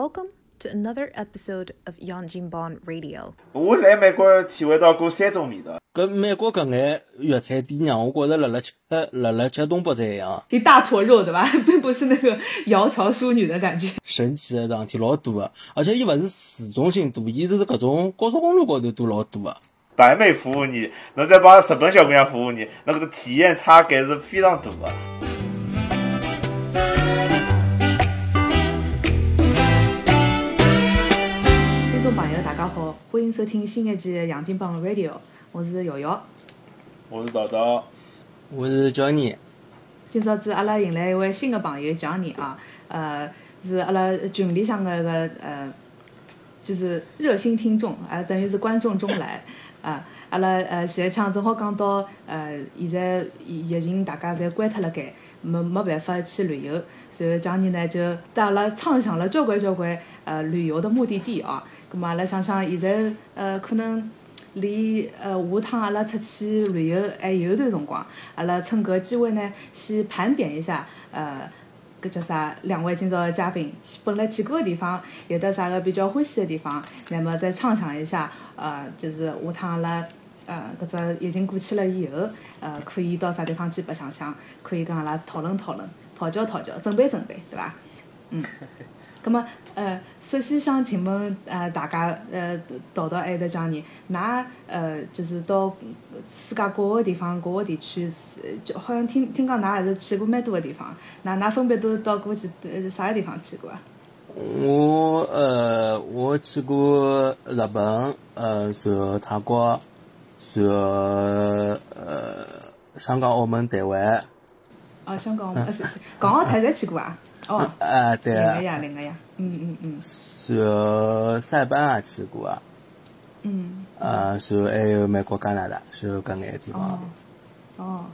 Welcome to another episode of Yanjinban Radio. 我来美国体会到过三种味道，搿美国搿眼粤菜店让我觉着辣辣吃辣辣吃东北菜一样，一大坨肉，对吧？并不是那个窈窕淑女的感觉。神奇的事体老多个，而且伊勿是市中心多，伊是搿种高速公路高头都老多个。白妹服务你，侬再帮日本小姑娘服务你，那个体验差感是非常大的。好，欢迎收听新一期的《杨金帮 Radio》，我是瑶瑶。我是叨叨，我是 Johnny，今朝子阿拉迎来一位新的朋友 Johnny 啊，呃，是阿拉群里向的一个呃，就是热心听众啊，等于是观众中来啊。阿拉呃前一腔正好讲到呃，现在疫疫情大家侪关脱辣盖，没没办法去旅游，所以 Johnny 呢就带阿拉畅想了交关交关呃旅游的目的地啊。咁么阿拉想想现在呃可能离呃下趟阿拉出去旅游还有一段辰光，阿拉趁搿机会呢，先盘点一下呃。搿叫啥？两位今朝的嘉宾去本来去过的地方，有的啥个比较欢喜的地方，那么再畅想一下，呃，就是下趟阿拉呃搿只疫情过去了以后，呃，可以到啥地方去白相相，可以跟阿拉讨论讨论，讨教讨教，准备准备，对伐？嗯。葛么呃，首先想请问呃大家呃叨叨还有得讲你，㑚呃就是到世界各个地方各个地区，呃就好像听听讲㑚还是去过蛮多个地方，㑚㑚分别都到过去呃啥个地方去过啊？我呃我去过日本，呃，然后泰国，然后呃香港、澳门、台湾，哦，香港、澳门、港澳台侪去过啊？哦，啊对。灵个呀，灵个呀，嗯嗯嗯。然后塞班也去过啊，嗯，呃，然后还有美国、加拿大，然后搿眼地哦方。哦，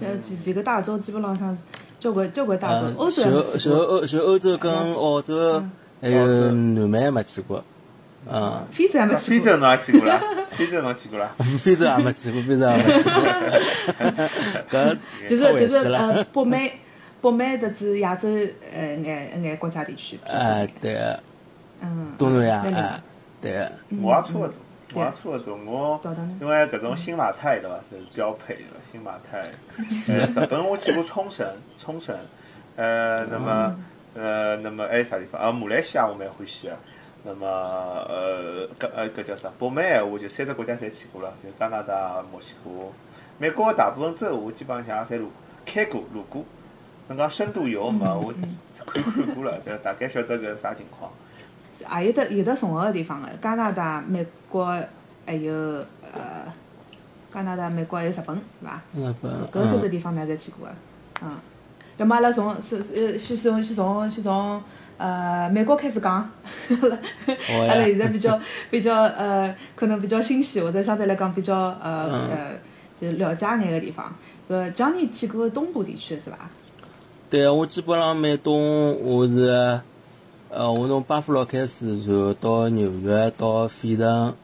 呃几几个大洲基本浪向交关交关大洲嗯，，欧洲还然后没去过，然后欧，然后欧洲跟澳洲，还有南美还没去过，嗯，非洲还没去过。非洲侬也去过啦？非洲侬去过啦？非洲还没去过，非洲还没去过，搿就是就是。呃，北美北美特子亚洲呃眼眼国家地区比较多哎，对，嗯，东南亚，哎，对，我也差不多，我也差不多。我因为搿种新马泰对伐，是标配的新马泰。呃，日本我去过冲绳，冲绳。呃，那么呃，那么还有啥地方？啊，马来西亚我蛮欢喜个。那么呃，搿呃搿叫啥？北美闲话就三只国家侪去过了，就加拿大、墨西哥。美国的大部分州我基本上侪路开过、路过。侬讲深度游没，我看看过了，就大概晓得搿啥情况。也有的有的重合个地方个，加拿大、美国还有呃加拿大、美国还有日本，是伐？日本，搿三只嗯，地方㑚侪去过个，嗯。要么阿拉从是呃先从先从先从呃美国开始讲，阿拉阿拉现在比较比较呃可能比较新鲜，或者相对来讲比较呃嗯呃就是了解眼个地方。呃，江你去过东部地区是伐？对，我基本上每东我是，呃，我从巴夫洛开始，然后到纽约，到费城，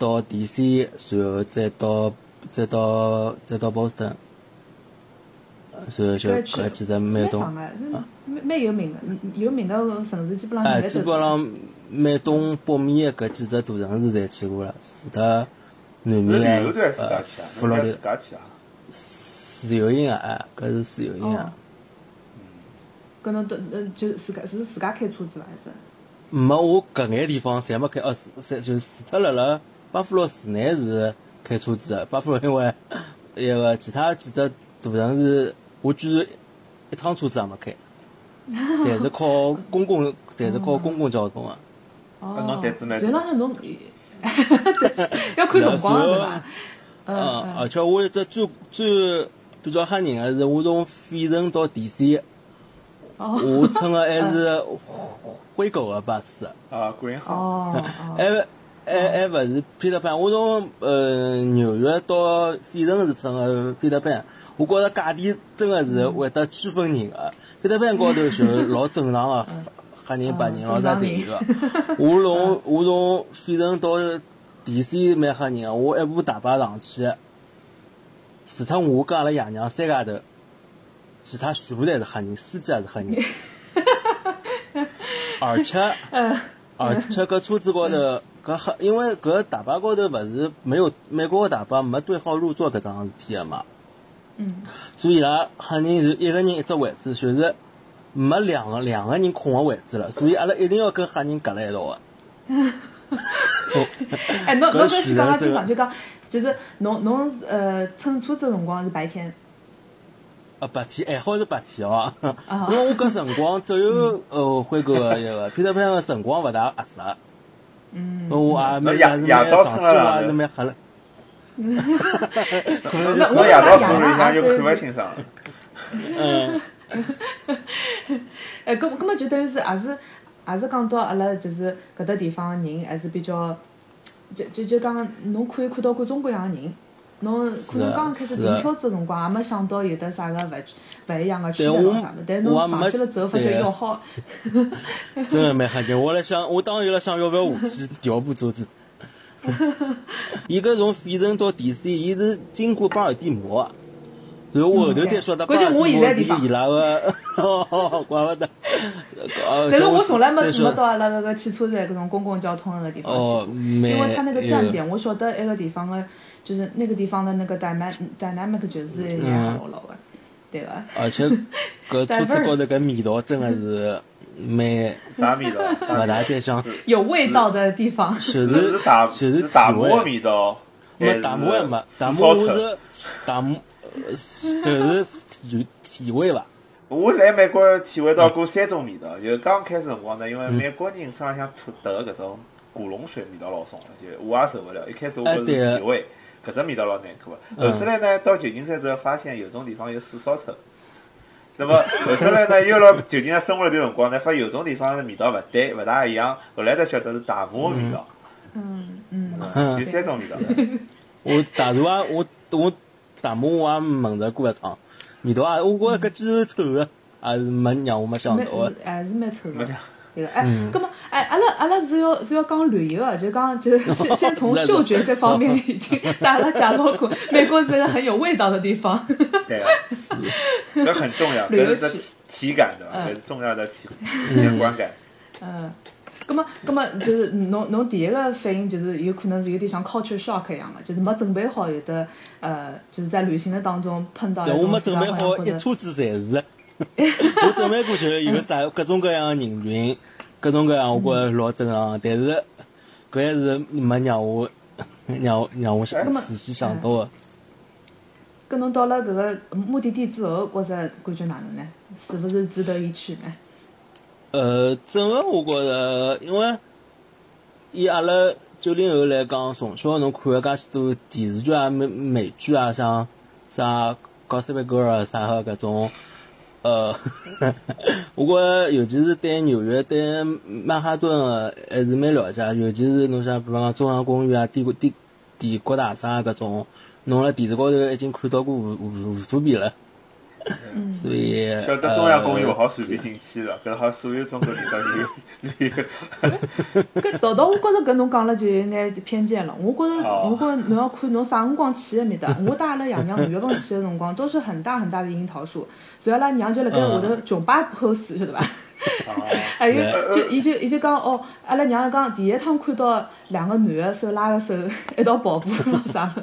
到 DC，然后再到再到再到波士顿，呃然后就搿几只美东。蛮蛮蛮有名个，嗯有名个城市基本上哎，基本上美东、北面的搿几只大城市侪去过了，除脱南是面旅游段的呃自家去啊？佛罗里自家去啊？自由行啊，哎，搿是自由行哦啊。搿侬都呃就自家是自家开车子伐？还是？没，我搿眼地方侪没开，哦，是，就除脱辣辣巴夫洛市内是开车子的。巴夫洛因为一个其他几只大城市，我居然一趟车子也没开，侪是靠公共，侪是靠公共交通个。哦侬胆子蛮大就浪向侬要看辰光对伐？嗯，嗯 而且我一只最最比较吓人个是，我从费城到 DC，哦我乘的还是灰狗的巴士。啊，green 好。哦哦还还还勿是 Peter Pan，我从呃纽约到费城是乘个 Peter Pan，我觉着价钿真个是会得区分人个。Peter Pan 高头就老正常个，黑人白人老啥侪有个。我从我从费城到 DC 蛮吓人个，我一部大巴上去，除脱我跟阿拉爷娘三家头，其他全部侪是黑人，司机也是黑人。而且而且搿车子高头搿黑因为搿大巴高头勿是没有美国个大巴没对号入座搿桩事体个嘛，嗯，所以伊拉黑人是一个人一只位置，就是没两个两个人空个位置了，所以阿拉一定要跟黑人夹辣一道个。哎，侬 侬搿搿先讲是的讲清爽，就讲就是侬侬呃乘车子个辰光是白天，啊，白天还好是白天哦，因为我搿辰光只有呃灰狗个一个 Peter Pan 个辰光勿大合适，嗯，我也蛮夜也是夜到蛮上去，也是蛮黑了。可能那我侬夜到讲车里向就看勿清爽。嗯，哎，搿搿么就等于是也是也是讲到阿拉就是搿搭地方人还是比较，就就就讲侬可以看到各种各样的人。侬可能刚刚开始订票子的辰光，也没想到有的啥个勿勿一样个区别咯啥的，但侬上去了之后，发觉要好，真的蛮吓人。我辣想，我当时辣想要勿要下去调部车子。伊搿从费城到 DC，伊是经过巴尔的摩的，然后我后头再晓得巴关键我尔的摩是现在地方伊拉个，怪勿得。呃但是我从来没没到阿拉搿个汽车站搿种公共交通那个地方哦，去，因为它那个站呃点，我晓得埃个地方的，就是那个地方的那个 dynamic dynamic 就是一样老老个，对个。而且搿车子高头 搿味道真的是蛮啥味道？勿大再想，有味道的地方，就是就是是大体摩的味。味道。没大摩也没，大摩摩我是大摩，呃就是体体味伐？我来美国体会到过三种味道，就刚开始辰光呢，因为美国人身浪向吐得搿种古龙水味道老重了，就我也受不了。一开始我觉哎对着体味，搿只味道老难看的。嗯后头来呢，到旧金山之后发现有种地方有水烧臭。那么后头来呢，又辣旧金山生活了段辰光呢，发现有种地方的味道勿对，勿大一样。后来才晓得是大摩的味道，嗯嗯，嗯有三种味道。我大厨啊，我我大麻我也闻着过一趟，味道啊，我觉着搿鸡是臭个，还是没让我没想蛮到个是。还是蛮臭的。对个，哎，葛么，哎，阿拉阿拉是要是要讲旅游的，就讲就是 先先从嗅觉这方面已经 带阿拉介绍过，美国是一个很有味道的地方。对啊，这很重要，旅游这是体感的，嗯这是重要的体一个观感。嗯，葛么葛么就是侬侬第一个反应就是有可能是有点像 culture shock 一样的，就是没准备好有的呃，就是在旅行的当中碰到一对，我没准备好，一车子侪是。我准备过去有啥各种各样的人群，各种各样，我觉着老正常。但是搿还是没让我 让我让我想仔细想到的。跟侬到了搿个目的地之后，觉着感觉哪能呢？是勿是值得一去呢？呃，整个我觉着，因为以阿拉九零后来讲，从小侬看了介许多电视剧啊、美美剧啊，像啥《Gossip Girl》啊啥个搿种，呃，我觉着尤其是对纽约、对曼哈顿个还是蛮了解，尤其是侬像比方讲中央公园啊、帝国帝帝国大厦搿种，侬辣电视高头已经看到过无无无数遍了，嗯所以晓得中央公园勿呃好随便进去了，搿好所有中国人到旅游旅游。搿道道，我觉着搿侬讲了就有眼偏见了。我觉着，哦我觉着侬要看侬啥辰光去的面搭。我带阿拉爷娘五月份去的辰光，都是很大很大的樱桃树，所以阿拉娘就辣盖下头穷摆后水，晓得伐？还有就伊就伊就讲哦，阿拉娘讲第一趟看到两个男的手拉着手一道跑步咯啥的，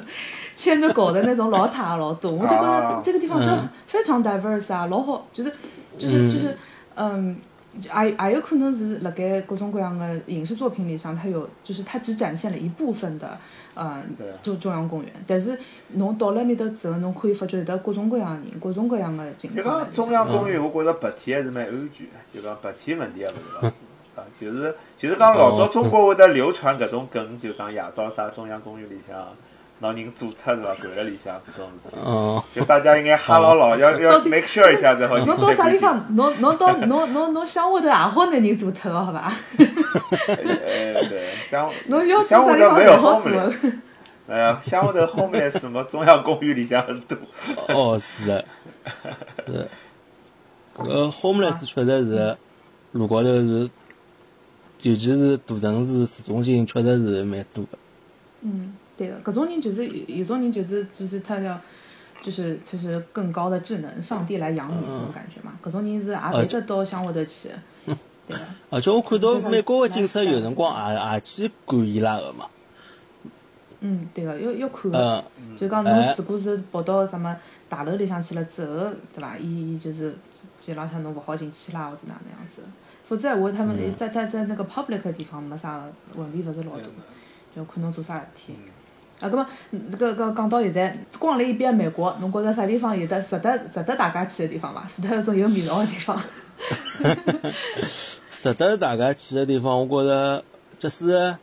牵着狗的那种老太老多，我就觉得啊这个地方就嗯非常 diverse 啊，老好，就是就是就是嗯。也也有可能是辣盖各种各样的影视作品里向，它有就是它只展现了一部分的，呃对啊，中中央公园。但是侬到了埃面搭之后，侬可以发觉有得各种各样的人，各种各样的情就讲。中央公园，我觉着白天还是蛮安全的，就讲白天问题也勿是老大 啊。就是就是讲老早中国会得流传搿种梗，就讲夜到啥中央公园里向拿人做脱是伐？掼辣里向搿种事体，嗯。就大家应该哈牢牢，要要 make sure 一下才好侬到啥地。方？侬侬到侬侬侬乡下头也好拿人做脱个，好伐？哎，对，乡侬要做乡啥地方下头没有 homeless，哎呀，乡下头 homeless 什么中央公园里向很多。哦，是的，是。呃，homeless 确实是路高头是，尤其是大城市市中心，确实是蛮多的。嗯，对个，搿种人就是有有种人就是就是他要。就是就是更高的智能，上帝来养你那种感觉嘛。搿种人是也会得到乡下头去的。对个。而且 我看到美国个警察有辰光也也 去管伊拉个嘛，嗯，对个，要要看就讲侬哎如果是跑到什么大楼里向去了之后，对伐？伊伊就是街浪向侬勿好进去啦，或者哪能样子。否则闲话，他们嗯在在在那个 public 个地方没啥问题，勿是老大，就看侬做啥事体。啊，葛末搿搿讲到现在，光来一遍美国，侬觉着啥地方有得值得值得大家去的地方伐？值得一种有味道的地方？值得大家去个地方，我觉着就是，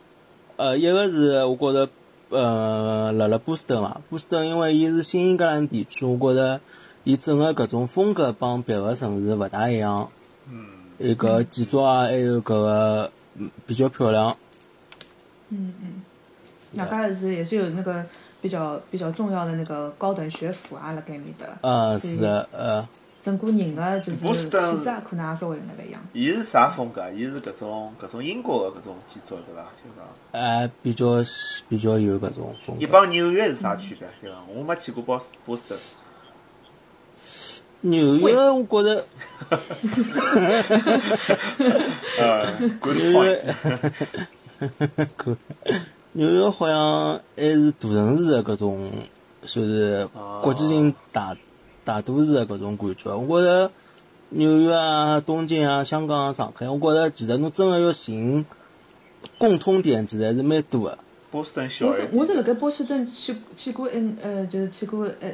呃，一个是我觉着，呃，辣辣波士顿嘛，波士顿因为伊是新英格兰地区，我觉着伊整个搿种风格帮别个城市勿大一样，嗯，伊搿建筑啊，还有搿个嗯比较漂亮。嗯嗯，外加是也是有那个比较比较重要的那个高等学府啊，辣盖面的。嗯，是的，呃，整个人个就是气质啊，可能也稍微有眼勿一样。伊是啥风格？伊是搿种搿种英国的搿种建筑对伐？就讲还比较比较有搿种风格伊。帮纽约是啥区别？对伐我没去过波波士顿，纽约，我觉着 呃，good 纽 point，约，可 纽约好像还是大城市的搿种，算是国际性大大都市的搿种感觉。我觉着纽约啊、东京啊、香港啊、上海，我觉着其实侬真的要寻共通点，其实还是蛮多的。波士顿小我一点。是我是辣盖波士顿去去过一呃，就是去过呃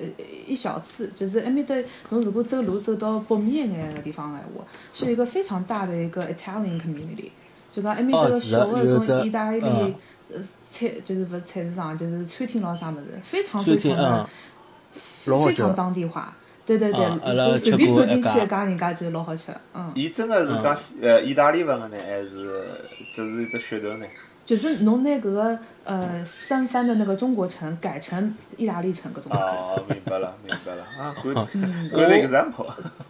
一小次，就是埃面搭侬如果走路走到北面一眼个地方个闲话，是一个非常大的一个 Italian community，就讲埃面搭个小个有这种意大利嗯呃菜就是勿是菜市场，就是餐厅咾啥物事，非常餐厅非常的嗯，老好吃非常。当地化。对对对，嗯就随便走进去吃过一家一家人家就老好吃，嗯。伊真个是讲呃意大利文个呢，还是只是一只噱头呢？就是侬拿搿个呃三藩的那个中国城改成意大利城搿种。哦，明白了，明白了啊，good example。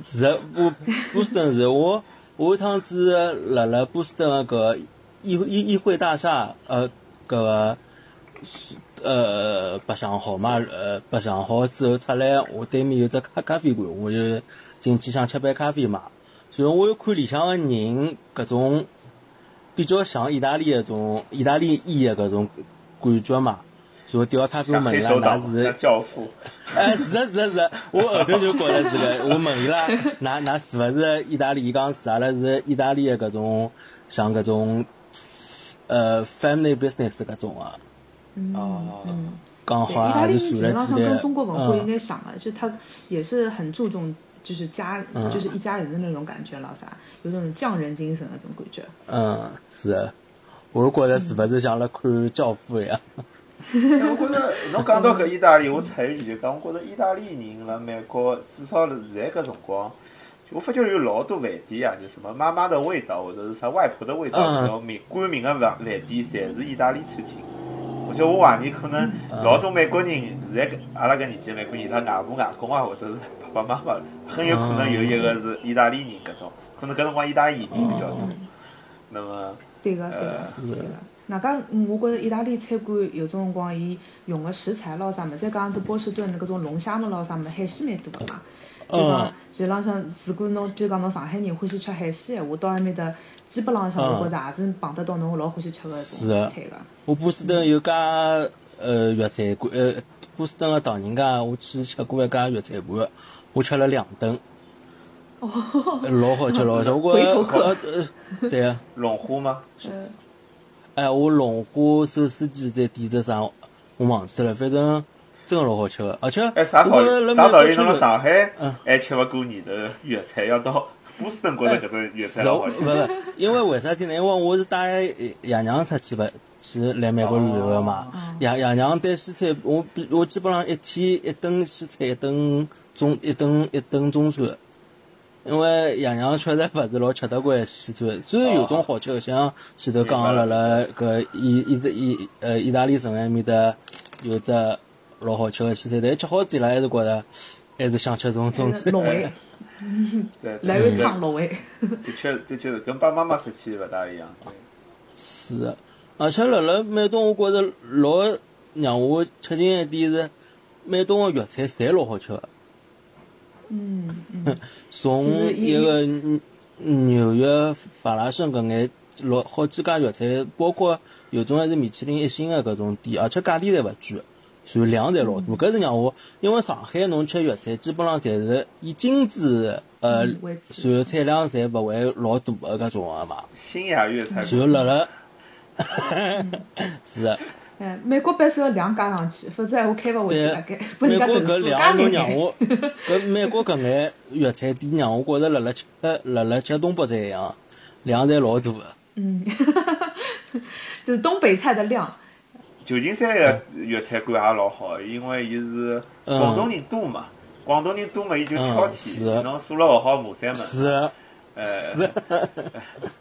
是的，波波士顿是我我一趟子辣辣波士顿个搿议会议议会大厦，呃，搿个呃白相好嘛，呃白相好之后出来，我对面有只咖咖啡馆，我就进去想吃杯咖啡嘛。然后我又看里向个人搿种比较像意大利搿种意大利裔个搿种感觉嘛。然后调咖啡像问伊拉，黑手党，㑚是像教父，哎，是的，是的，是的，我后头就觉着是个，我问伊拉，㑚㑚是勿是意大利？伊讲是，阿拉是意大利的搿种，像搿种，呃，family business 搿种啊，哦，讲对，好像也意大利人基是传了几代本上跟，中国文化有嗯，点像的，就他也是很注重就是家嗯。就是一家人的那种感觉了啥，有种匠人精神的这种感觉。嗯，是。的，我觉着是不是像辣看教父一样？哎我觉着侬讲到搿意大利，我插一句就讲，我觉着意大利人辣美国，至少辣现在搿辰光，我发觉有老多饭店啊，就什么妈妈的味道或者是啥外婆的味道嗯搿种名冠名的饭饭店，侪是意大利餐厅。而且我怀疑可能老多美国人现在搿阿拉搿年纪的美国人，伊拉外婆外公啊，或者是爸爸妈妈，很有可能有一个是意大利人搿种，可能搿辰光意大利移民比较多。那么，对个，对个，对个。外加，嗯，我觉着意大利餐馆有种辰光，伊用个食材咾啥物事，再讲是波士顿搿种龙虾么咾啥物事，海鲜蛮多个嘛。就讲嗯，其实浪向，如果侬就讲侬上海人欢喜吃海鲜闲话，到埃面搭基本浪向我觉着也是碰得到侬老欢喜吃个种菜个。我波士顿有家呃粤菜馆，呃，波士顿个唐人街，我去吃过一家粤菜馆，我吃了两顿。老好吃，老好吃。我觉回头客对啊。龙虾吗？嗯，哎，我龙虾手撕鸡再点只啥，我忘记了，反正真个老好吃个，而且哎，啥道我觉得理？辣啥道理？侬上海嗯还吃勿过你的粤菜，要到波士顿觉着搿种粤菜好吃。勿勿，因为为啥体呢？因为我是带爷娘出去勿去来美国旅游个嘛。爷爷娘对西餐，我比我基本上一天一顿西餐，一顿中一顿一顿中餐。因为爷娘确实勿是老吃得惯西餐，虽然有种好吃的，像前头讲了辣搿意意意呃意大利城埃面搭有只老好吃个西餐，但吃好之后还是觉着还是想吃种中餐。老味，对，来碗对汤卤味。的确，的确是跟爸爸妈妈出去勿大一样。是的，而且辣辣美东，我觉着老让我吃惊一点是，美东个粤菜侪老好吃个。嗯嗯，从伊一个嗯纽约法拉盛搿眼老好几家粤菜，包括有种还是米其林一星的搿种店，而且价钿侪勿贵，然后量侪老大。搿是让我，因为上海侬吃粤菜，基本上侪是以精致，呃，嗯为主然后产量侪勿会老大的搿种个嘛。新雅粤菜然后辣辣，是的，哎，美国版是要量加上去，否则闲话开勿回去对了，该美国搿量侬。让我，搿美国搿眼粤菜店让我觉着辣辣吃辣辣吃东北菜一样，量侪老大个。嗯，就是东北菜的量。旧金山个粤菜馆也老好，因为伊是嗯广东人多嘛，广东人多嘛，伊就挑剔，侬数了勿好骂三门。是的，呃，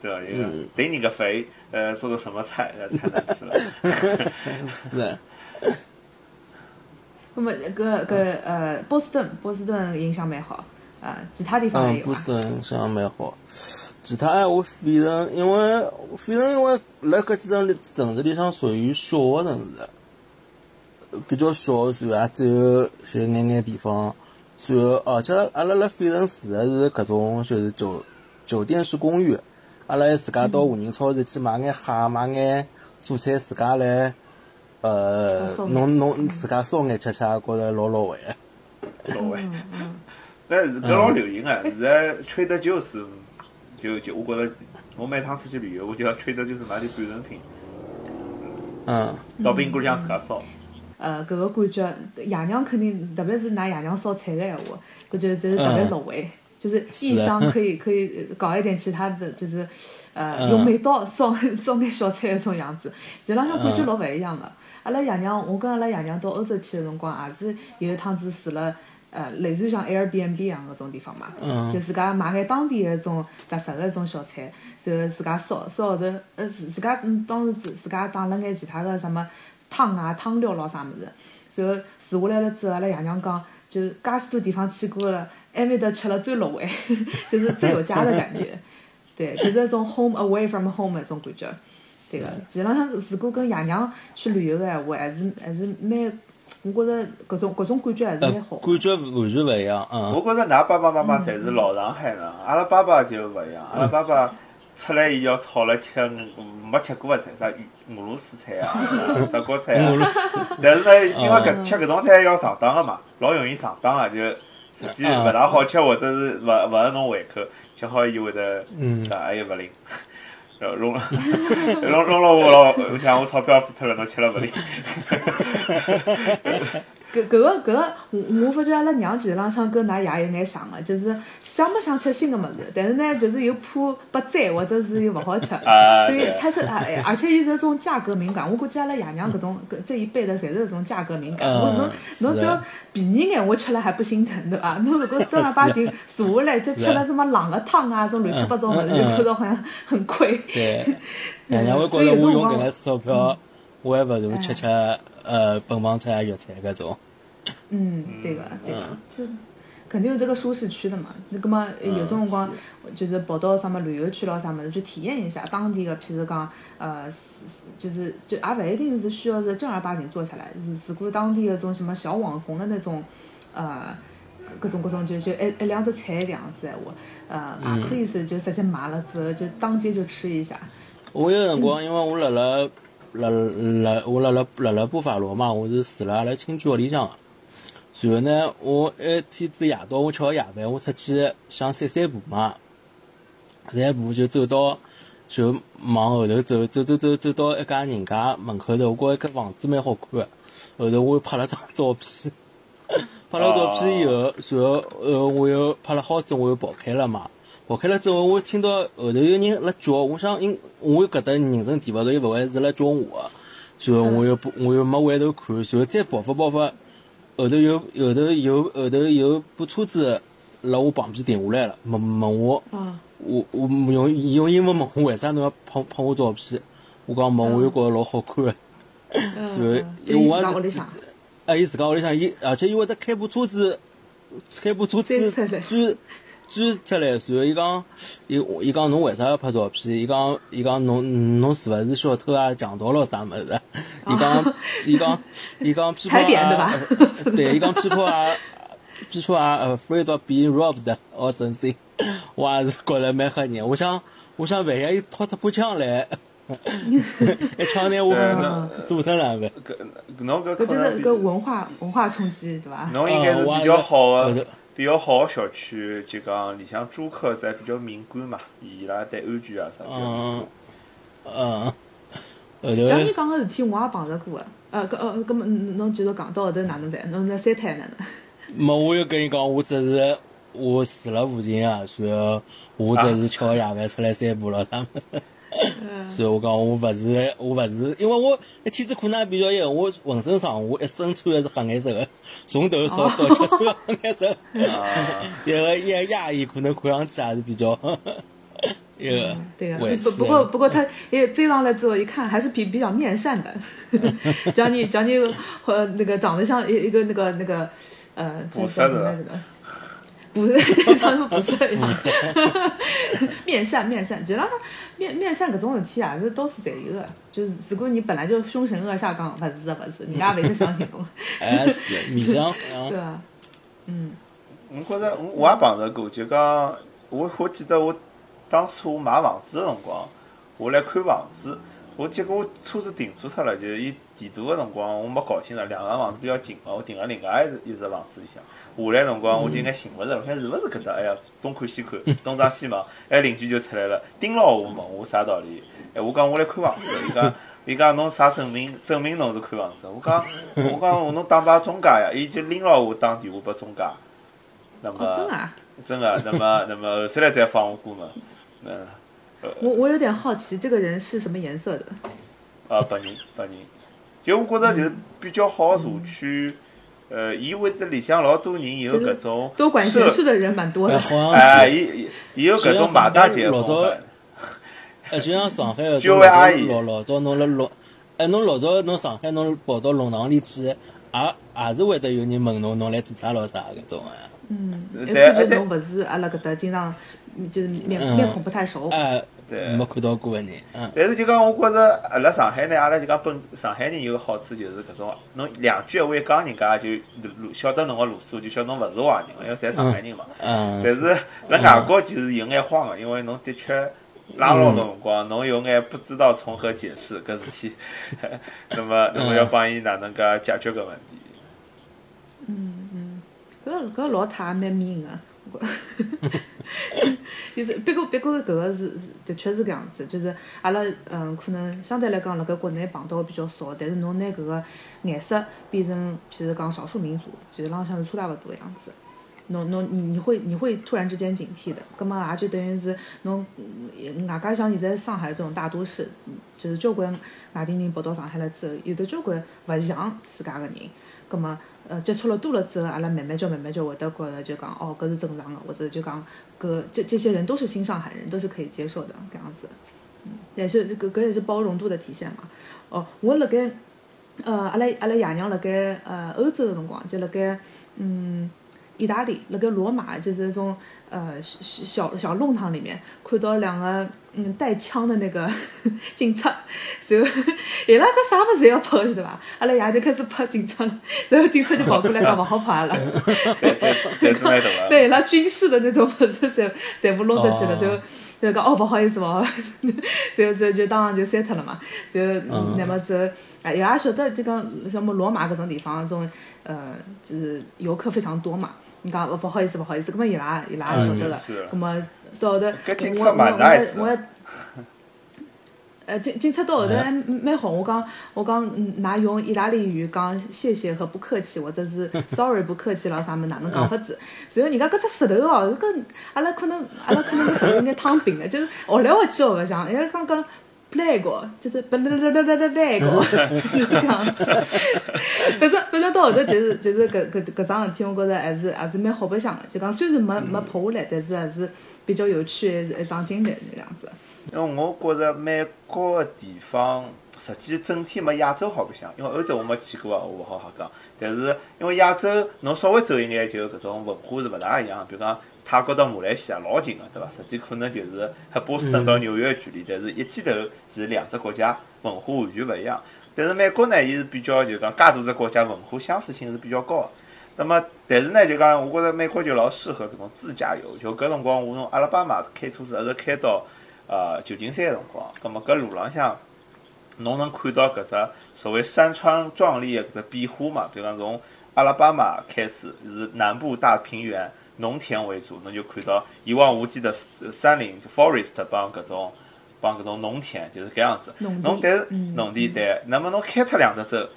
对吧？一个嗯顶你个肺，呃，做个什么菜，呃太难吃了。是的。那么搿搿呃，波士顿，波士顿印象蛮好啊，其他地方也嗯，有啊。波士顿印象蛮好。其他闲话，费城，因为费城因为辣搿几城城市里向属于小个城市，比较小，然后也只有就眼眼地方。然后而且阿拉辣费城住的是搿种就是酒酒店式公寓，阿拉还自家到华人超市去买眼虾，买眼蔬菜，自家来呃烧，弄弄自家烧眼吃吃，也觉着老老味的。到位。嗯但是搿老流行个，现在吹的就，就就我觉着，我每趟出去旅游，我就要吹的就是买点半成品，嗯，到宾馆里向自家烧。呃，搿个感觉，爷娘肯定，特别是㑚爷娘烧菜个闲话，搿就就是特别入味。就是异乡可以可以搞一点其他的，就是呃嗯用美刀烧 烧眼小菜那种样子，其实浪向感觉老勿一样个。阿拉爷娘，我跟阿拉爷娘到欧洲去个辰光，也是有一趟子住了呃类似于像 Airbnb 一样搿种地方嘛，嗯。就自家买眼当地个种特色个种小菜，然后自家烧烧后头，呃自自家嗯当时自自家打了眼其他个什么汤啊汤料咯啥物事，然后住下来了之后，阿拉爷娘讲，就是介许多地方去过了，埃面搭吃了最入味，就是最有家的感觉，对，就是那种 home away from home 那种感觉。对个，其实浪向如果跟爷娘去旅游个闲话，还是还是蛮，我觉着搿种搿种感觉还是呃蛮好。感觉完全勿一样，嗯。我觉着㑚爸爸妈妈侪是老上海人，阿拉爸爸就勿一样，阿拉爸爸出来伊要炒了吃没吃过个菜，啥俄罗斯菜啊、德国菜啊。但是呢，因为搿吃搿种菜要上当个嘛，老容易上当啊，就实际勿大好吃，或者是勿勿合侬胃口，吃好伊会得嗯啥哎也勿灵。弄了弄弄了我了，我想我钞票付脱了，侬吃了勿灵。搿搿个搿个，我我发觉阿拉娘其实浪向跟㑚爷有眼像个，就是想没想吃新个物事，但是呢，就是又怕被宰或者是又勿好吃，所以他是哎，而且伊是这种价格敏感。我估计阿拉爷娘搿种搿这一辈的侪是搿种价格敏感。我侬嗯是的侬只要便宜眼，我吃了还不心疼，对伐？侬如果正儿八经坐下来就吃了什么冷个汤啊，这种乱七八糟物事，就觉着好像很亏。对，爷娘会觉着我用搿眼钞票，我还勿如吃吃呃本帮菜啊、粤菜搿种。嗯，对个，对个，就肯定有这个舒适区的嘛。那么有种辰光，就是跑到什么旅游区咯啥么子，就体验一下当地个，譬如讲，呃，就是就也勿一定是需要是正儿八经做下来，是如果当地个种什么小网红的那种，呃，各种各种就就一一两只菜这样子闲话，呃，也可以是就直接买了之后就当街就吃一下。我有辰光，因为我辣辣辣辣我辣辣辣辣布法罗嘛，我是住辣阿拉亲眷屋里向个。然后呢，我一天子夜到，我吃好夜饭，我出去想散散步嘛。散步就走到，就往后头走，走走走走到一家人家门口头，我觉着搿房子蛮好看个。后头我又拍了张照片，拍了照片以后，然后呃我又拍了好子，我又跑开了嘛。跑开了之后，我听到后头有人辣叫，我想因我搿搭人生地勿熟，又勿会是辣叫我个。然后我又不，我又没回头看，然后再跑发跑发，后头有后头有后头有部车子辣我旁边停下来了，问问我，啊，我我用用英文问我为啥侬要拍拍我照片？我讲问我又觉着老好看个。嗯，就伊自家屋里向。啊，伊自家屋里向，伊而且伊会得开部车子，开部车子钻出来钻钻出来，然后伊讲，伊伊讲侬为啥要拍照片？伊讲伊讲侬侬是勿是小偷啊、强盗咯啥物事？伊讲伊讲伊讲屁泡踩点对吧啊，对，伊讲屁泡啊，比出啊，afraid of being robbed or something，我也是觉着蛮吓人。我想，我想万一伊掏出把枪来，一枪拿我做脱了呗。搿侬搿搿文化文化冲击，对伐？侬应该是比较好呃的，比较好的小区，就讲里向租客侪比较敏感嘛，伊拉对安全啊啥比较敏嗯感。嗯，后像你头讲个事体，我也碰着过个。呃，搿呃，搿么侬继续讲到后头哪能办？侬那三胎哪能？没我又跟你讲，我只是我住了附近啊，然后我只是吃好夜饭出来散步了，他们。所以我讲我勿是我勿是，因为我天子可能也比较严，我浑身上下一身穿的是黑颜色的，从头到到脚穿黑颜色。啊，一个一个亚裔可能看上去还是比较一个对个，危不不过不过他也追上来之后一看还是比比较面善的，只要你只要你和那个长得像一一个那个那个呃叫叫菩萨的什么来着？的，不是对长得 不是一样，面善面善，其实他面面善搿种事体啊是到处侪有的，就是如果你本来就凶神恶煞，讲勿是的勿是，人家也勿会相信侬，哎是面相对伐？嗯，我觉着我我也碰着过，就讲我我记得我当初我买房子的辰光，我来看房子，我结果我车子停错脱了，就是伊地图个辰光我没搞清了，两个房子比较近嘛，我停了另外一一只房子里向。下来辰光我就应该寻勿着，看是勿是搿搭？哎呀，东看西看，东张西望，哎邻居就出来了，盯牢我问我啥道理？哎，我讲我来看房子，伊讲 伊讲侬啥证明？证明侬是看房子？我讲我讲侬打把中介呀，伊就拎牢我打电话拨中介。那么哦，真啊。真的，那么那么后头来再放我过门，嗯，我我有点好奇，这个人是什么颜色的？啊，白人白人，就我觉着就是比较好的社区，呃，伊会得里向老多人有搿种多管闲事的人蛮多哎的。好像哎，是，伊伊伊有搿种马大姐的老早哎就像上海个九 位阿姨老老早侬辣弄，哎侬老早侬上海侬跑到弄堂里去，也也是会得有人问侬侬来做啥咯啥搿种啊，嗯，一对看就侬勿是阿拉搿搭经常就是面嗯面孔不太熟。哎对没看到过个人，嗯但是就讲，我觉着阿拉上海呢，阿拉就讲本上海人有个好处就是搿种，侬两句闲话一讲，人家就路路晓得侬个路数，就晓得侬勿是坏人，因为侪上海人嘛。嗯但是辣外国就是有眼慌个，因为侬的确拉牢侬辰光，侬有眼不知道从何解释搿事体，那么那么要帮伊哪能介解决搿问题？嗯嗯搿搿老太也蛮面个。就是，不过不过搿个是是的确是搿样子，就是阿拉嗯可能相对来讲辣盖国内碰到的比较少，但是侬拿搿个颜色变成譬如讲少数民族，其实浪向是差大勿多样子。侬侬你你会你会突然之间警惕的，葛么也就等于是侬外加像现在上海这种大都市，就是交关外地人跑到上海来之后，有的交关勿像自家个人，葛么呃接触了多了之后，阿拉慢慢叫慢慢叫会得觉着就讲哦搿是正常的，或者就讲搿这这些人都是新上海人，都是可以接受的搿样子，嗯，也是搿搿也是包容度的体现嘛。哦，我辣盖呃阿拉阿拉爷娘辣盖呃欧洲个辰光，就辣盖嗯。意大利辣盖罗马就是那种呃小小弄堂里面看到两个嗯带枪的那个警察，然后伊拉搿啥物事要跑过去对伐？阿拉爷就开始拍警察了，然后警察就跑过来讲勿好拍了。对伊拉军事的那种物事全全部弄得去了，哦然后。就讲哦，不好意思，不好意思，然后然后就当场就删脱了嘛。然后，嗯那么之后，哎，伊拉晓得就讲像么罗马搿种地方，这种呃，就是游客非常多嘛。你讲哦，不好意思，勿好意思，搿么伊拉伊拉也晓得个搿么到后头，我我我我的呃，警警察到后头还蛮好，我讲我讲，嗯，㑚用意大利语讲谢谢和不客气，或者是 sorry 不客气了啥么哪能讲法子？然后人家搿只石头哦，搿阿拉可能阿拉可能搿石头应该烫平的，就是学来学去学勿像，伊拉刚刚 plago 就是不啦啦啦啦啦 plago 就是搿样子。反 正反正到后头就是就是搿搿搿桩事体，我觉着还是还是蛮好白相的。就讲虽然没没拍下来，但是还是比较有趣的一桩经历那样子。因为我觉着美国个地方，实际整体没亚洲好白相。因为欧洲我没去过啊，我勿好好讲。但是因为亚洲，侬稍微走一眼就搿种文化是勿大一样。比如讲泰国到马来西亚老近个，对伐？实际可能就是和波士顿到纽约个距离，但是一记头是两只国家，文化完全勿一样。但是美国呢，伊是比较就讲介大只国家，文化相似性是比较高个。那么，但是呢，就讲我觉着美国就老适合搿种自驾游，就搿辰光我从阿拉巴马开车子一直开到呃旧金山个辰光，葛末搿路浪向侬能看到搿只所谓山川壮丽个搿只变化嘛？比如讲从阿拉巴马开始是南部大平原，农田为主，侬就看到一望无际的山林 （forest） 帮搿种帮搿种农田，就是搿样子。农但是嗯农田对，那么侬开脱两只州，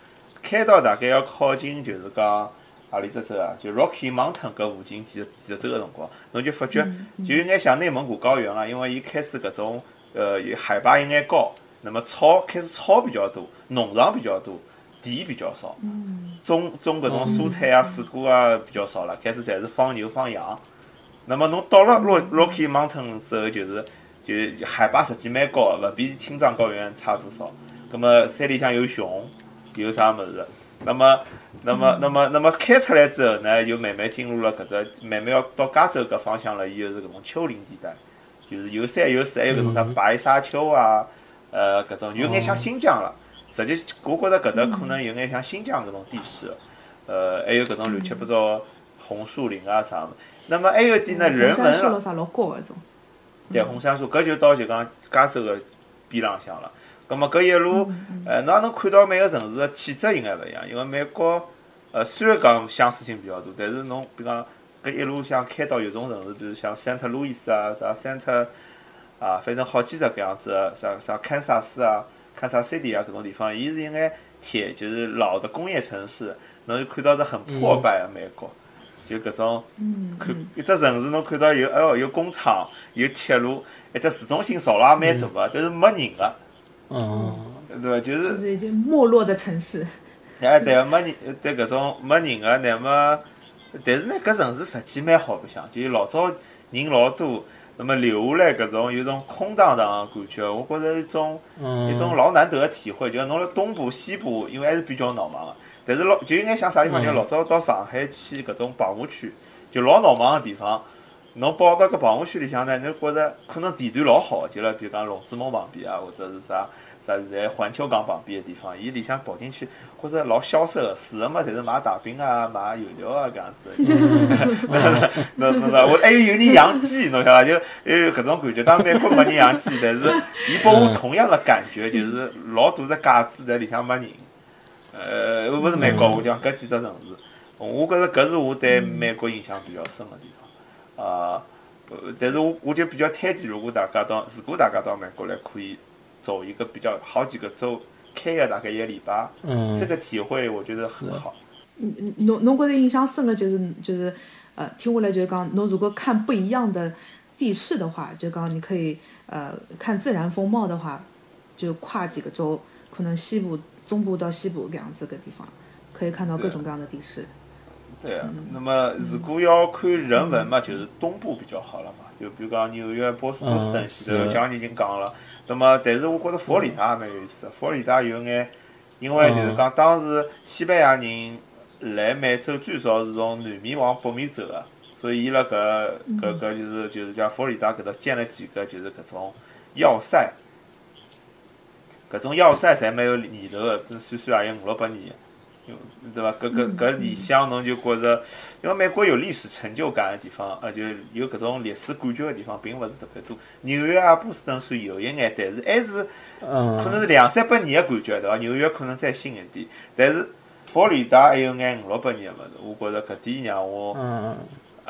开到大概要靠近就是讲何里只州啊？就 Rocky Mountain 搿附近几几只州个辰光，侬就发觉就有眼像内蒙古高原了，因为伊开始搿种呃有海拔有眼高，那么草开始草比较多，农场比较多，地比较少，种种搿种蔬菜啊、水果啊比较少了，开始侪是放牛放羊。那么侬到了 Rock Rocky Mountain 之后，就是就海拔实际蛮高的，勿比青藏高原差多少。葛么山里向有熊，有啥物事？那么，那么，那么，那么开出来之后呢，就慢慢进入了搿只，慢慢要到加州搿方向了，伊就是搿种丘陵地带，就是有山有水，还有搿种啥白沙丘啊，呃，搿种有眼像新疆了。实际我觉着搿搭可能有眼像新疆搿种地势，呃，还有搿种乱七八糟红树林啊啥物事。那么还有一点呢，人文了。杉树咯啥老高搿种。对，红杉树，搿就到就讲加州个边浪向了。葛末搿一路，呃，侬也能看到每个城市个气质应该勿一样，因为美国，呃，虽然讲相似性比较多，但是侬比方搿一路像开到有种城市，比如像 Saint Louis 啊，啥 Saint 啊，反正好几只搿样子的，啥啥堪萨斯啊、堪萨 City 啊搿种地方，伊是应该铁，就是老的工业城市，侬就看到是很破败的美国，就搿种。嗯看一只城市，侬看到有哎哟有工厂，有铁路，一只市中心造了也蛮大个，但是没人个，嗯，对伐？就就是是已经没落的城市。哎对，没人，对搿种没人个，乃么，但是呢，搿城市实际蛮好白相，就老早人老多，那么留下来搿种有种空荡荡个感觉，我觉着一种一种嗯，老难得个体会，就是侬辣东部、西部，因为还是比较闹忙个，但是老就有眼像啥地方，嗯。就老早到上海去搿种棚户区，就老闹忙个地方。侬跑到搿棚户区里向呢，侬觉着可能地段老好，就辣比如讲龙之梦旁边啊，或者是啥啥现在环球港旁边个地方，伊里向跑进去，觉着老萧瑟个，住个嘛，侪是买大饼啊、买油条啊搿样子。那那那，我还有有人养鸡，侬晓得伐？就有搿种感觉。当然美国没人养鸡，但是伊拨我同样的感觉，就是老大只架子在里向没人。呃，勿是美国，我讲搿几只城市，我觉着搿是我对美国印象比较深个地方。啊，呃，但是我我就比较推荐，如果大家到，如果大家到美国来，可以走一个比较好几个州，开个大概一个礼拜，嗯这个体会我觉得很好。嗯嗯侬侬觉得印象深的就是就是呃，听下来就是讲，侬如果看不一样的地势的话，就讲你可以呃看自然风貌的话，就跨几个州，可能西部、中部到西部这样子个地方，可以看到各种各样的地势。对啊，那么如果要看人文嘛，就是东部比较好了嘛。就比如讲纽约、波士顿前头，是像你已经讲了。那么，但是我觉着佛罗里达也蛮有意思的。佛罗里达有眼，因为就是讲当时西班牙人来美洲最早是从南面往北面走的，所以伊拉搿搿搿就是就是讲佛罗里达搿搭建了几个就是搿种要塞，搿种要塞侪蛮有年头的，算算也有五六百年对伐？搿搿搿里向侬就觉着，因为美国有历史成就感的地方，呃，就有搿种历史感觉的地方，并勿是特别多。纽约啊、波士顿算有一眼，但是还是可能嗯，是两三百年的感觉，对伐？纽约可能再新一点，但是佛罗里达还有眼五六百年个物事，我觉着搿点让我嗯，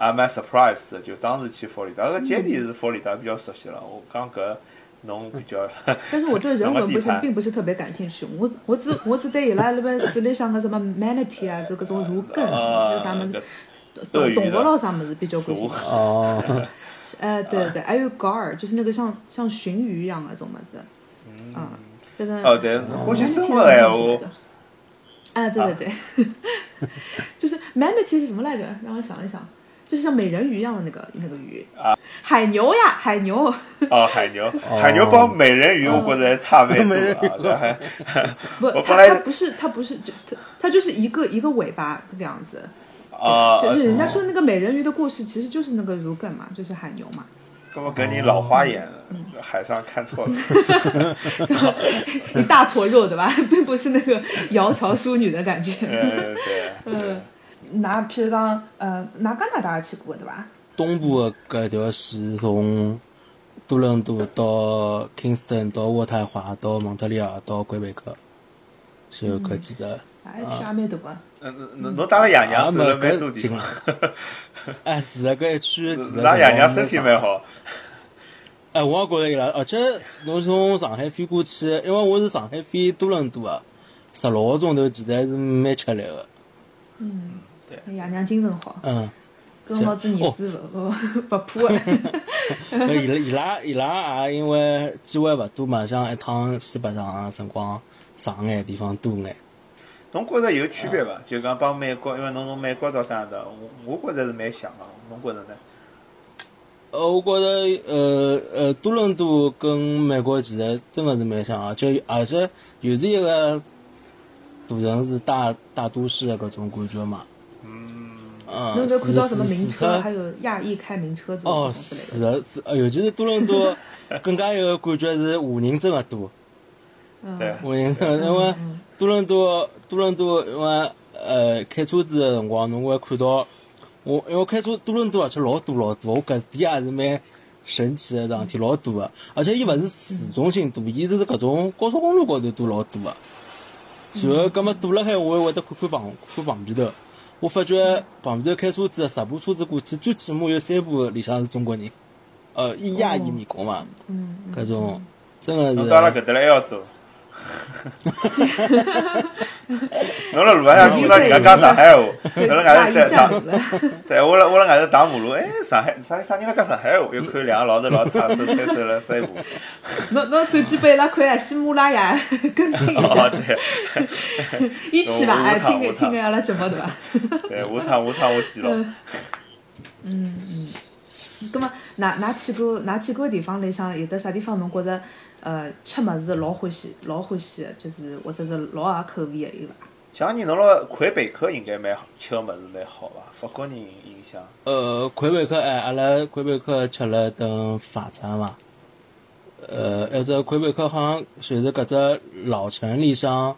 也蛮 surprise 的。就当时去佛罗里达，搿杰里是佛罗里达比较熟悉了。我讲搿侬比较，但是我对人文不是并不是特别感兴趣，我我只我只对伊拉那边水里向的什么 manatee 啊，这各种如艮，呃就啥么搿子动动物咯啥么子比较感兴趣。哦，哎，对对，还有 gar，就是那个像像鲟鱼一样的那种么子，嗯，就是哦，对，欢喜生物。哎，对对对，就是 manatee 是什么来着？让我想一想，就是像美人鱼一样的那个那个鱼。啊，海牛呀，海牛，哦，海牛，海牛帮美人鱼，我觉着还差蛮美人鱼多啊。不，我本来它它不是它不是就它它就是一个一个尾巴这个样子，啊，就是人家说那个美人鱼的故事，其实就是那个如艮嘛，就是海牛嘛，那么跟你老花眼，海上看错了。一大坨肉对吧，并不是那个窈窕淑女的感觉。呃，对，对。嗯，㑚譬如讲，呃，㑚加拿大也去过对伐？东部的搿条线从多伦多到 Kingston 到渥太华到蒙特利尔到魁北克，是有搿几个。哎，去也蛮大个。嗯，侬侬带了爷啊，娘走没了蛮多地方了。。哎，是啊，搿一区其实㑚爷娘身体蛮好。哎，我也觉着伊拉，而且侬从上海飞过去，因为我是上海飞多伦多啊，十六个钟头其实还是蛮吃力个。爷娘精神好，嗯，跟好子儿子勿勿勿怕个。呃伊 拉伊拉伊拉也因为机会勿多嘛，像一趟西北上辰光长眼地方多眼。侬觉着有区别伐？就讲帮美国，因为侬从美国到加拿大，我我觉着是蛮像个。侬觉着呢？呃，我觉着呃呃，多伦多跟美国其实真个是蛮像啊，就而且又是一个大城市、大大都市的搿种感觉嘛。嗯，嗯，侬有没有看到什么名车，还有亚裔开名车子哦，之类的？是的，是，呃尤其是多伦多，更加有感觉是华人真的多。对，华人，因为多伦多，多伦多，因为呃开车子的辰光，侬会看到我，因为开车多伦多而且老多老多，我搿点也是蛮神奇的桩事体，老多个，而且伊勿是市中心多，伊是搿种高速公路高头多老多个。然后，搿么堵辣海，我还会得看看旁看旁边头。我发觉旁边头开车子，十部车子过去，最起码有三部里向是中国人，呃，以亚裔面孔嘛，搿种真的侬到阿拉是。搿搭来还要走。侬辣路浪向听到人家讲上海话，对侬辣外头打，占领了。对，我辣我辣外头打马路，哎，上海啥啥人辣讲上海话？又看两个老头老太手牵手辣散步。侬侬手机拨伊拉看啊，喜马拉雅跟进一哦，下，对，一起伐？哎，我听我听眼阿拉节目对伐？对，下趟下趟我记牢。咁么，㑚㑚去过㑚去过地方里向有得啥地方侬觉着呃吃物事老欢喜老欢喜的，就是或者是老合口味的有伐？像你侬辣魁北克应该蛮好，吃个物事蛮好伐？法国人影响。呃，魁北克哎，阿拉魁北克吃了顿法餐嘛。呃，一只魁北克好像就是搿只老城里向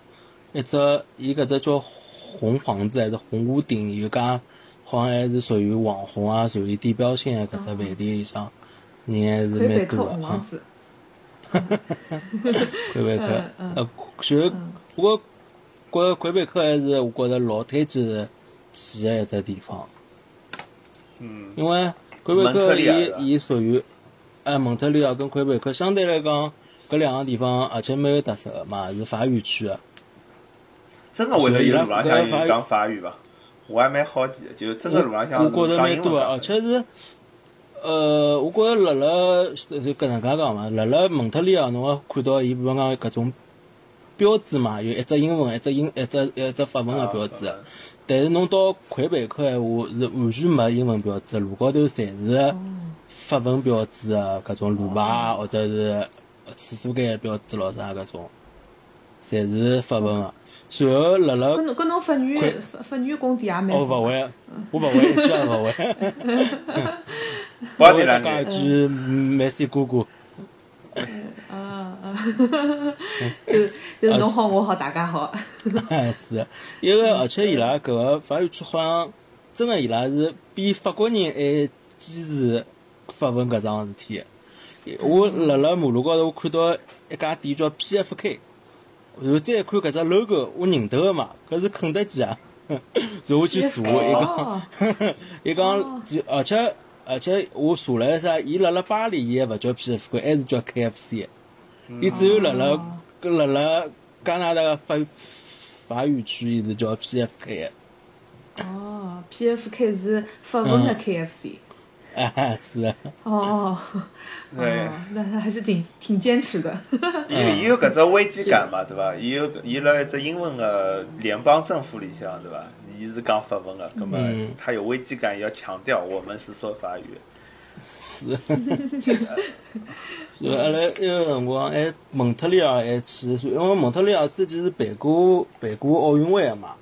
一只，伊搿只叫红房子还是红屋顶，有家好像还是属于网红啊，属于地标性的搿只饭店里向，人还是魁北克蛮多的啊。魁北克呃，就我觉着魁北克还是我觉着老推荐去的一只地方。嗯，因为魁北克伊伊属于，哎，蒙特利尔跟魁北克相对来讲，搿两个地方而且蛮有特色的嘛，是法语区的。真个会得有路浪向是伊拉有讲法语伐？我还蛮好奇的，就真个路浪向我觉着蛮多的，的而且是，呃，我觉着辣辣就搿能介讲嘛，辣辣蒙特利尔侬会看到伊比方讲搿种标志嘛，有一只英文，一只英，一只一只法文的标志。但是侬到魁北克闲话是完全没英文标志，路高头侪是法文标志啊，搿种路牌啊，或者是厕所间的标志咯啥搿种，侪是法文个。随后辣辣搿侬搿侬法语法法语功底也蛮哦，好的。勿会，我勿会，一句也勿会。包 我会点两句。讲一句 “Messi 哥哥啊啊，就是就是侬好我好大家好。”，是，因为而且伊拉搿个法语区好像真个伊拉是比法国人还坚持法文搿桩事体。我辣辣马路高头我看到一家店叫 PFK，然后再看搿只 logo，我认得个嘛，搿是肯德基啊。然后我去查，伊哦讲，伊讲，就而且而且我查了一下，伊辣辣巴黎伊还勿叫 PFK，还是叫 KFC。伊只有辣辣搿辣辣加拿大个法法语区，伊是叫 PFK 的。哦，PFK 是法文的嗯 KFC。哎，是的，哦，对哦，那那还是挺挺坚持的。伊有伊有搿只危机感嘛，对伐？伊有伊辣一只英文个联邦政府里向，对伐？伊是讲法文个，葛么嗯他有危机感，要强调我们是说法语。然后 阿拉埃个辰光还蒙特利尔还去，因为蒙特利尔之前是办过办过奥运会个嘛，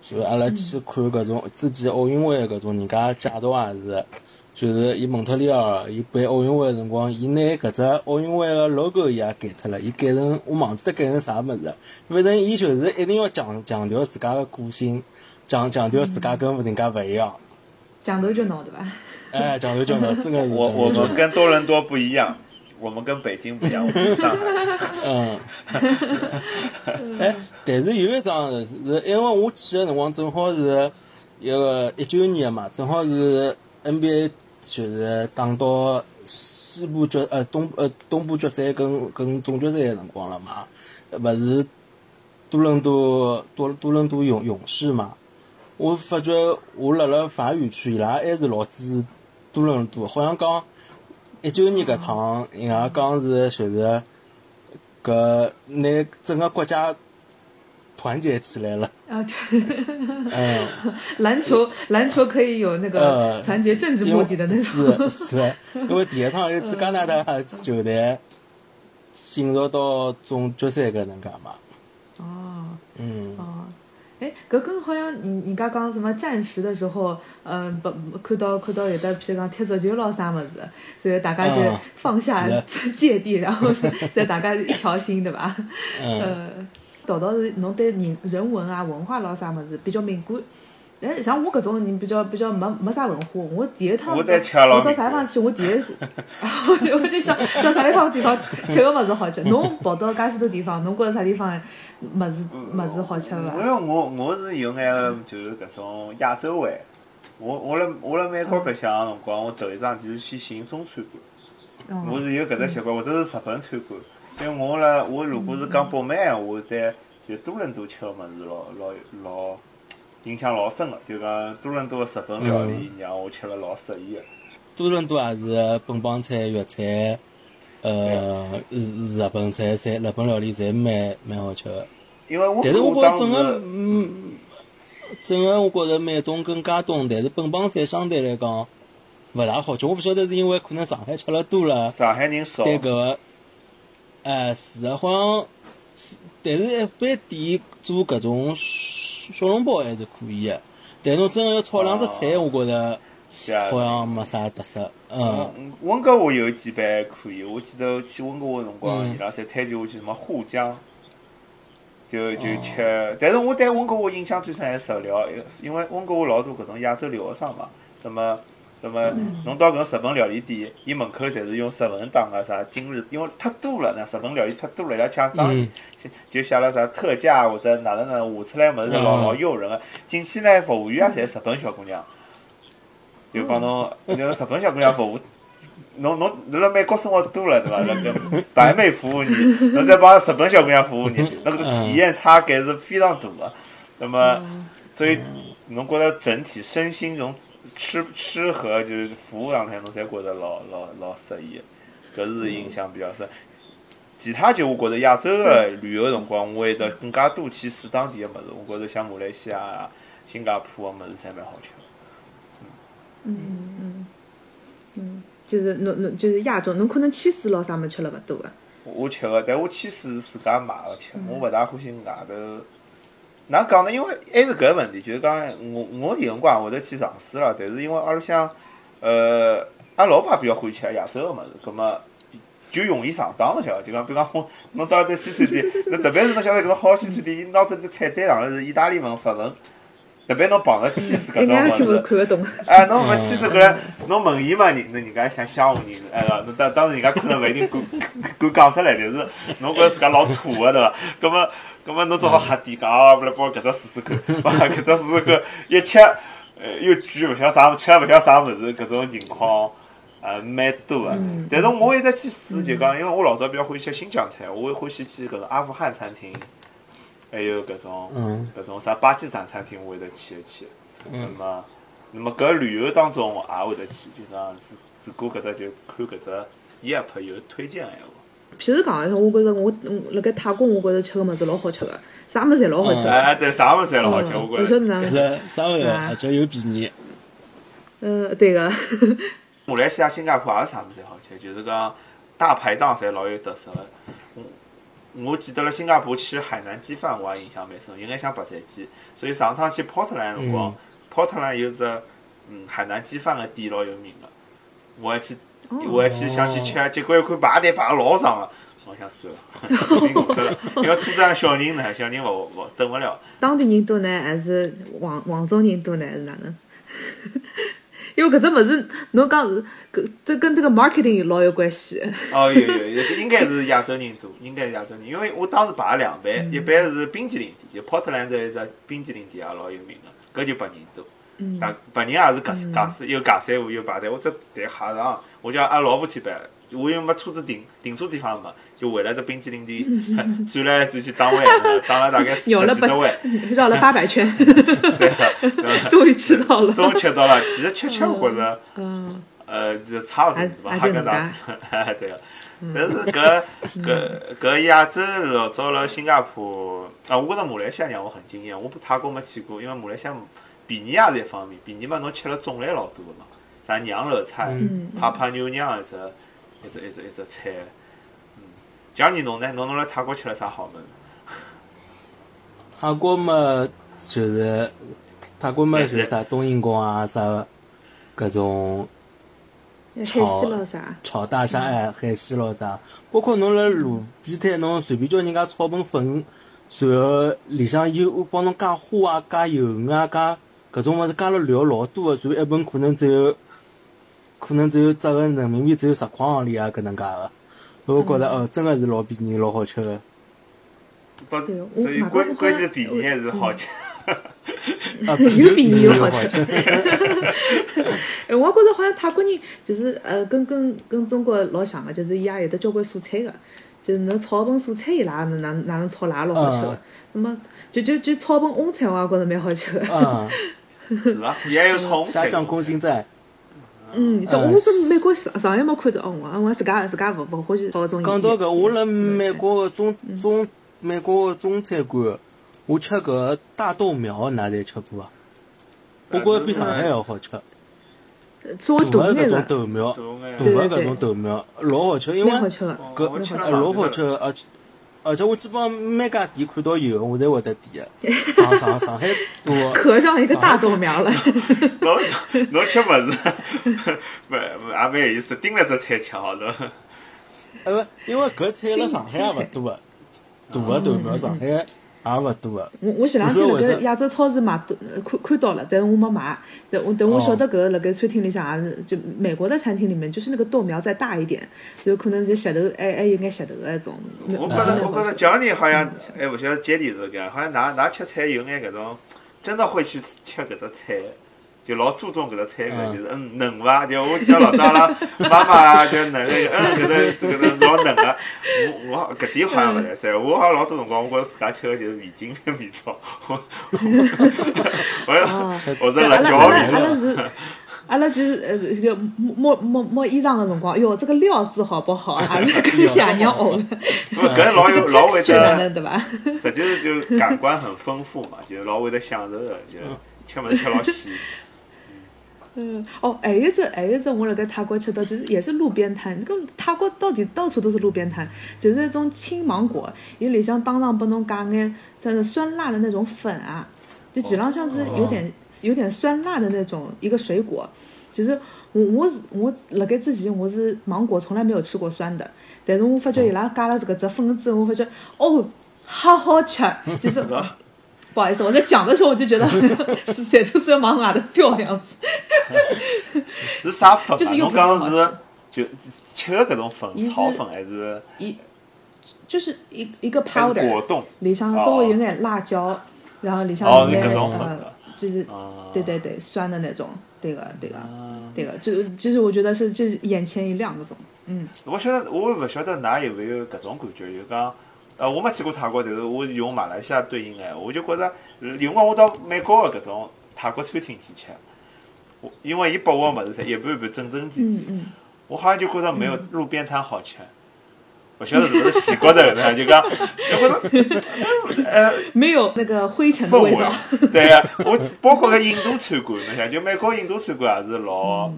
所以阿拉去看搿种之前奥运会的搿种人家介绍也是，就是伊蒙特利尔伊办奥运会个辰光，伊拿搿只奥运会个 logo 伊也改脱了，伊改成我忘记脱改成啥物事，反正伊就是一定要强强调自家个个性，强强调自家跟人家勿一样。墙头就闹对伐？哎，强头就闹，真个是我我们跟多伦多不一样，我们跟北京不一样，我们是上海。嗯，哎，但是有一桩事是，因为我去的辰光正好是一个一九年嘛，正好是 NBA 就是打到西部决呃东呃东部决赛跟跟总决赛的辰光了嘛，勿是多伦多多多伦多勇勇士嘛，我发觉我辣辣法语区，伊拉还是老支持多伦多，好像讲一九年搿趟，伊拉讲是就是。搿拿整个国家团结起来了。啊，对，嗯，篮球篮球可以有那个呃团结政治目的的那种。是是，因为第一趟一支加拿大球队进入到总决赛搿能噶嘛。哦嗯，哦，哎，搿跟好像人人家讲什么战时的时候，嗯，不看到看到有的，譬如讲踢足球咯啥物事，所以大家就嗯放下芥蒂，然后再大家一条心，对吧？嗯，呃，道道是侬对人人文啊、文化咯啥物事比较敏感。但像我搿种人比较比较没没啥文化，我第一趟我到啥地方去，我第一次，我就我就想想啥地方地方 吃个物事好吃。侬跑到介许多地方，侬觉着啥地方物事物事好吃伐因？为我我是有眼就是搿种亚洲胃。我我辣我辣美国白相个辰光，我头一桩就是去寻中餐馆。我哦，是有搿只习惯，或者是日本餐馆。因为我辣我如果是讲北美闲话，对就多伦多吃个物事老老老印象老深个。就讲多伦多个日本料理让我吃了老适意个。多伦多也是本帮菜、粤菜，呃，日日本菜、侪日本料理侪蛮蛮好吃个。因为我但是我觉当着整个嗯，整个我觉着美东跟加东，但是本帮菜相对来讲勿大好吃。我勿晓得是因为可能上海吃了多了，上海人少，对搿个，哎是的，好像是，但是一般店做搿种小小笼包还是可以的。但侬真个要炒两只菜，我觉着好像没啥特色。嗯，嗯，温哥华有几爿可以，我记得我去温哥华辰光，嗯伊拉侪推荐我去什么沪江，就就哦吃。但是我对温哥华印象最深还是食料，因为温哥华老多搿种亚洲留学生嘛。那么，那么嗯侬到搿日本料理店，伊门口侪是用日文打个啥今日，因为太多了，那日本料理太多了，伊拉抢生意，就写了啥特价或者哪能哪能画出来物事老嗯老诱人个。进去呢，服务员也侪日本小姑娘。就帮侬，那个日本小姑娘服务，侬侬侬辣美国生活多了对伐？那个白妹服务你，侬再帮日本小姑娘服务你，那个体验差感是非常大的。那么，所以侬觉着整体身心这种吃吃和就是服务上头，侬侪觉着老老老适意，搿是印象比较深。其他就我觉着亚洲个旅游辰光，我会得更加多去试当地个物事。我觉着像马来西亚啊、新加坡个物事侪蛮好吃嗯嗯嗯。就是侬侬就是亚洲，侬可能起司咯啥物事吃了勿多个。我吃个，但我起司是自家买个吃，我勿大欢喜外头。哪讲呢？因为还是搿个问题，就是讲我我有辰光也会得去尝试了，但是因为阿拉想，呃，阿拉老爸比较欢喜吃亚洲个物事，葛么就容易上当了，晓得？就讲比如讲我侬到一顿西餐店，那特别是侬晓得搿种好西餐店，伊拿只个菜单上头是意大利文、法文，特别侬碰着起司搿种物事。哎，侬勿去这个，侬问伊嘛，人那人家想吓唬人，哎个，侬当当然人家可能勿一定敢敢讲出来，但是 侬觉着自家老土个对伐？葛么葛么侬只好瞎点讲啊，不来帮我搿只试试看，搿只试试看，一吃，呃，又贵，勿晓得啥，吃了勿晓得啥物事，搿种情况。呃，蛮多个，但是我会得去试，就讲，因为我老早比较欢喜吃新疆菜，我会欢喜去搿种阿富汗餐厅，还有搿种嗯搿种啥巴基斯坦餐厅，我会得去一去。那嗯么，那么搿旅游当中也会得去，就讲如如果搿只就看搿只 app 有推荐个闲话。譬如讲，我觉着我嗯辣盖泰国，我觉着吃个物事老好吃个，啥物事侪老好吃个。哎，对，啥物事侪老好吃，我觉着。是啥物事而且又便宜。嗯，对个。马来西亚、新加坡也是啥物事侪好吃，就是讲大排档侪老有特色个。我我记得辣新加坡吃海南鸡饭，我也印象蛮深，有眼像白斩鸡。所以上趟去 Portland 辰光嗯，Portland 有只嗯海南鸡饭个店老有名个，我还去我还去想去吃，结果一看排队排了老长个，我想算了，挺过头了。因为车子上小人呢，小人勿勿等勿了。当地人多呢，还是黄黄种人多呢，还是哪能？因为搿只物事，侬讲是搿这跟这个 marketing 老有关系。哦，有有有，应该是亚洲人多，应该是亚洲人，因为我当时排了两班，一班是冰淇淋店，就 Portland 一只冰淇淋店也老有名个，搿就白人多。嗯白白人也是驾驾驶，又驾驶又排队，我这队吓上，我叫阿拉老婆去办，我又没车子停，停车地方没，就围了只冰淇淋店 转来转去打弯，打了大概十几绕了八个弯，绕了八百圈，对个，终于吃到了。终于吃到了。其实吃吃我觉着，嗯，呃，就差勿多是吧？哈根达斯，对个。但是搿搿搿亚洲老早辣新加坡啊，我觉着马来西亚让我很惊艳。我不泰国没去过，因为马来西亚便宜也是一方面，便宜嘛，侬吃了种类老多个嘛，啥娘肉菜、嗯帕帕牛娘一只一只一只一只菜。嗯，像你侬呢？侬侬辣泰国吃了啥好物事？泰国嘛，就是泰国嘛，就是啥冬阴功啊，啥各种海鲜咯啥？炒大虾哎，海鲜咯啥，包括侬辣路边摊，侬随便叫人家炒盆粉，然后里向有帮侬加花啊、加油啊、加搿种物事加了料老多个，然后一盆可能只有可能只有折个人民币只有十块行钿啊，搿能介个。我觉着哦，真个是老便宜、老好吃个。所以关关键便宜还是好吃。啊，又便宜又好吃吃。哎，我觉着好像泰国人就是呃，跟跟跟中国老像个，就是伊也有得交关蔬菜个，就是侬炒盆蔬菜伊拉哪哪哪能炒辣也老好吃个嗯。那么就就就炒盆翁菜，我也觉着蛮好吃个。啊，是伐？也有葱菜。虾酱空心菜。嗯，像嗯我跟美国上上海没看到，哦，我我自家自家勿勿欢喜炒搿种讲到搿，我辣美国个中嗯中美国个中餐馆，我吃搿大豆苗，㑚侪吃过伐？我觉着比上海还要好吃。稍微大个搿种豆苗，大个搿种豆苗老好吃，因为。搿老好吃，而且而且我基本上每家店看到有，我侪会得点的。上上上海多，刻上一个大豆苗了。侬侬吃物事，蛮也蛮有意思，盯了只菜吃好了。呃不，因为搿菜辣上海也勿多个，大个豆苗上海也勿多个。我我前两天辣盖亚洲超市买看看到了，但是我没买。但我等我晓得搿个辣盖餐厅里向也是，就美国的餐厅里面，就是那个豆苗再大一点，就可能是石头，还还有眼石头的那种。我觉着我觉着叫你好像哎勿晓得接地是搿样，好像㑚㑚吃菜有眼搿种，真的会去吃搿只菜。就老注重搿只菜个，就是嗯嫩伐？就我记得老早阿拉妈妈就嫩个，嗯搿只搿只老嫩个。我我搿点好像勿来塞，我好像老多辰光我觉着自家吃个就是味精的味道，我哦我或者阿拉辣椒味。是。阿拉就是呃，这个摸摸摸衣裳的辰光，哟，这个料子好不好？阿拉跟爷娘学的，不，搿老有 老会得的，对吧？实际是就感官很丰富嘛，就是老会得享受的，就吃物事吃老细。嗯，哦，还有一只，还有一只，我辣盖泰国吃到，就是也是路边摊。搿泰国到底到处都是路边摊，就是那种青芒果，伊里向当场拨侬加眼就是酸辣的那种粉啊，就基浪向是有点有点酸辣的那种一个水果。就是我我是我辣盖之前我是芒果从来没有吃过酸的，但是我发觉伊拉加了这个只粉之后，我发觉哦，好好吃，就是。不好意思，我在讲的时候我就觉得是谁都是要往外头飙的样子。是啥粉啊？就是又侬讲便宜是就吃的搿种粉伊，是炒粉还是？一就是一一个还是果冻？里向稍微有点辣椒，然后里向哦有点呃，就是啊。对对对酸的那种，对个对个对个，就就是我觉得是就是眼前一亮那种，嗯，我晓得，我不晓得㑚有没有搿种感觉，就讲，呃，我没去过泰国，但是我用马来西亚对应哎，我就觉着，有辰光我到美国的搿种泰国餐厅去吃，我因为伊拨我个物事侪一盘一盘整整齐齐，我好像就觉着没有路边摊好吃。勿晓得是勿是洗过头呢？就讲，就觉着，呃，没有那个灰尘的氛味道，对呀、我包括个印度餐馆，侬想，就美国印度餐馆也是老，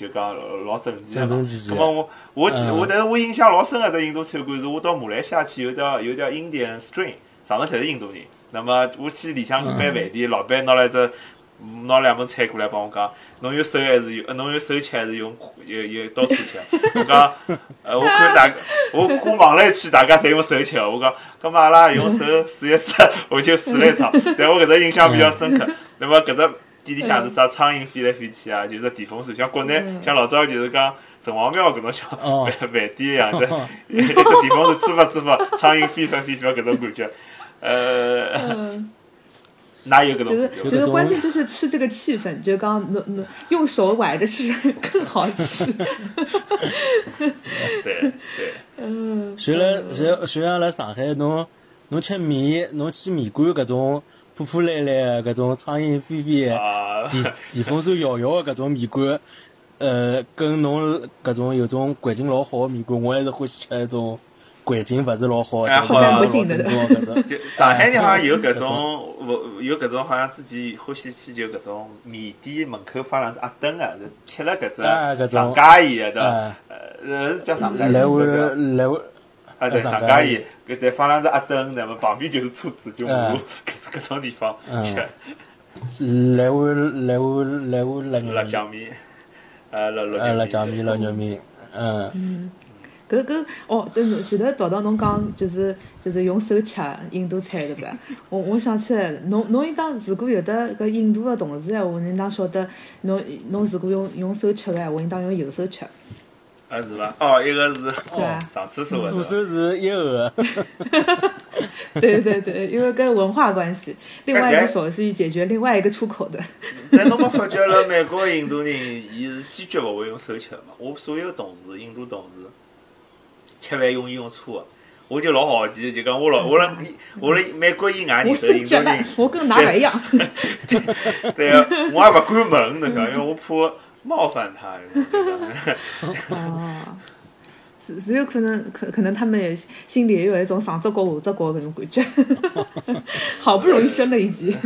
就讲老整齐的嘛。整整齐齐那么我我记嗯我，但是我印象老深个只印度餐馆是我到马来西亚去，有条有条 Indian Street，上头侪是印度人。那么我去里向一嗯间饭店，老板拿了一只拿两本菜过来帮我讲，侬用手还是用，呃侬用手吃还是用用用刀叉吃？我讲，呃，我看大，我我望了一圈，大家侪用手吃的。我讲，咁嘛阿拉用手试一试，我就试了一趟。但我搿只印象比较深刻。那么搿只底里向是啥苍蝇飞来飞去啊？就是地风扇，像国内像老早就是讲城隍庙搿种小哦饭饭店一样的，一只地风扇吹伐吹伐，苍蝇飞伐飞伐搿种感觉。呃，嗯，哪有搿种觉得感觉？觉得关键就是吃这个气氛，就刚刚侬侬用手崴着吃更好吃。对对。嗯，就辣就就像辣上海，侬侬吃面，侬去面馆搿种破破烂烂的搿种苍蝇飞飞的、啊，电电风扇摇摇的搿种面馆，呃，跟侬搿种有种环境老好的面馆，我还是欢喜吃那种环境勿是老好的，哎就是好看不老进的。就上海人好像有搿种，勿有搿种好像自己欢喜去就搿种面店门口放两只鸭凳啊，就贴了搿哎搿种只上家椅的，对伐哎？呃，是叫上家椅，来回来回，啊，对，上家椅上家椅，搿在放两只鸭凳，那么旁边就是车子，就搿搿种地方嗯。吃来碗来碗来碗辣辣酱面，呃，辣辣呃，辣酱面辣肉面，嗯，搿搿哦，对，侬前头读到侬讲就是就是用手吃印度菜搿只，我我想起来了，侬侬应当如果有的搿印度个同事闲话，侬应当晓得，侬侬如果用用手吃个闲话，应当用右手吃。啊是伐？哦，一个是对啊上厕所的左手是一后的，对对对，因为跟文化关系，另外一哎只手是解决另外一个出口的。但侬没发觉了，美国印度人伊是坚决勿会用手吃的嘛？我所有同事，印度同事，吃饭永远用叉的。我就老好奇，就讲我老我辣我辣美国以外我认识的印度人，，我跟㑚勿一样。对啊，我也勿敢问，侬讲，因为我怕冒犯他。哦，是是有可能，可可能他们也心里也有一种上只国下只国那种感觉，好不容易升了一级。